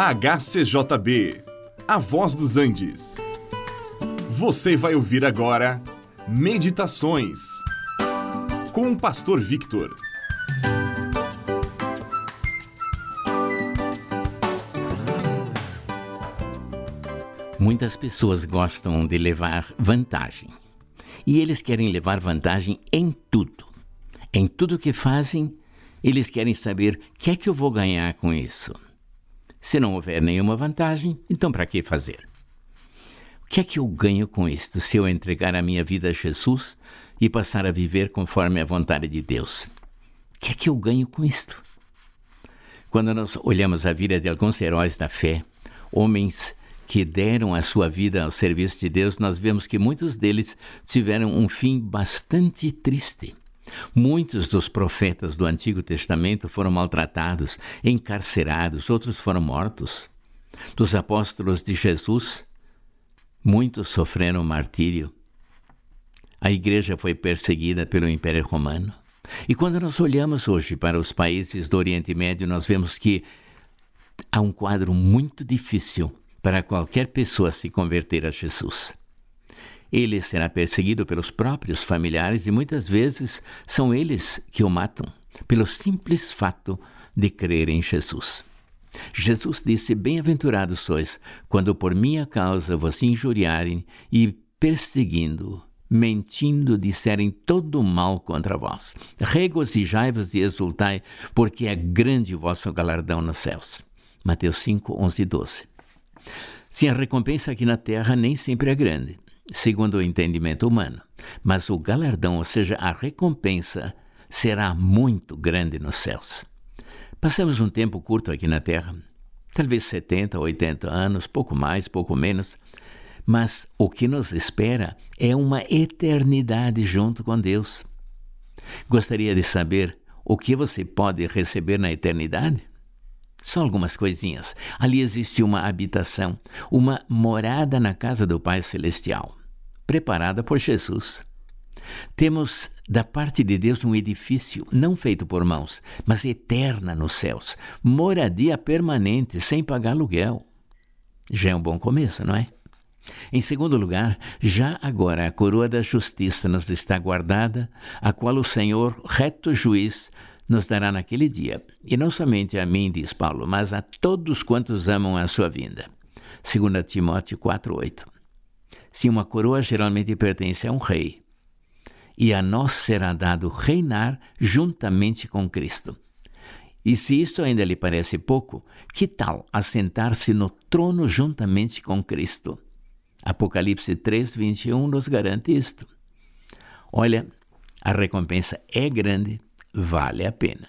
HCJB, A Voz dos Andes. Você vai ouvir agora Meditações com o Pastor Victor. Muitas pessoas gostam de levar vantagem. E eles querem levar vantagem em tudo. Em tudo que fazem, eles querem saber o que é que eu vou ganhar com isso. Se não houver nenhuma vantagem, então para que fazer? O que é que eu ganho com isto se eu entregar a minha vida a Jesus e passar a viver conforme a vontade de Deus? O que é que eu ganho com isto? Quando nós olhamos a vida de alguns heróis da fé, homens que deram a sua vida ao serviço de Deus, nós vemos que muitos deles tiveram um fim bastante triste. Muitos dos profetas do Antigo Testamento foram maltratados, encarcerados, outros foram mortos. Dos apóstolos de Jesus, muitos sofreram martírio. A igreja foi perseguida pelo Império Romano. E quando nós olhamos hoje para os países do Oriente Médio, nós vemos que há um quadro muito difícil para qualquer pessoa se converter a Jesus. Ele será perseguido pelos próprios familiares e muitas vezes são eles que o matam, pelo simples fato de crer em Jesus. Jesus disse: Bem-aventurados sois, quando por minha causa vos injuriarem e perseguindo, mentindo, disserem todo o mal contra vós. Regozijai-vos e exultai, porque é grande o vosso galardão nos céus. Mateus 5, 11 e 12. Sim, a recompensa aqui na terra nem sempre é grande segundo o entendimento humano. Mas o galardão, ou seja, a recompensa, será muito grande nos céus. Passamos um tempo curto aqui na Terra, talvez 70, 80 anos, pouco mais, pouco menos, mas o que nos espera é uma eternidade junto com Deus. Gostaria de saber o que você pode receber na eternidade? Só algumas coisinhas. Ali existe uma habitação, uma morada na casa do Pai Celestial preparada por Jesus. Temos da parte de Deus um edifício não feito por mãos, mas eterna nos céus, moradia permanente, sem pagar aluguel. Já é um bom começo, não é? Em segundo lugar, já agora a coroa da justiça nos está guardada, a qual o Senhor, reto juiz, nos dará naquele dia, e não somente a mim, diz Paulo, mas a todos quantos amam a sua vinda. 2 Timóteo 4:8. Se uma coroa geralmente pertence a um rei, e a nós será dado reinar juntamente com Cristo. E se isso ainda lhe parece pouco, que tal assentar-se no trono juntamente com Cristo? Apocalipse 3, 21 nos garante isto. Olha, a recompensa é grande, vale a pena.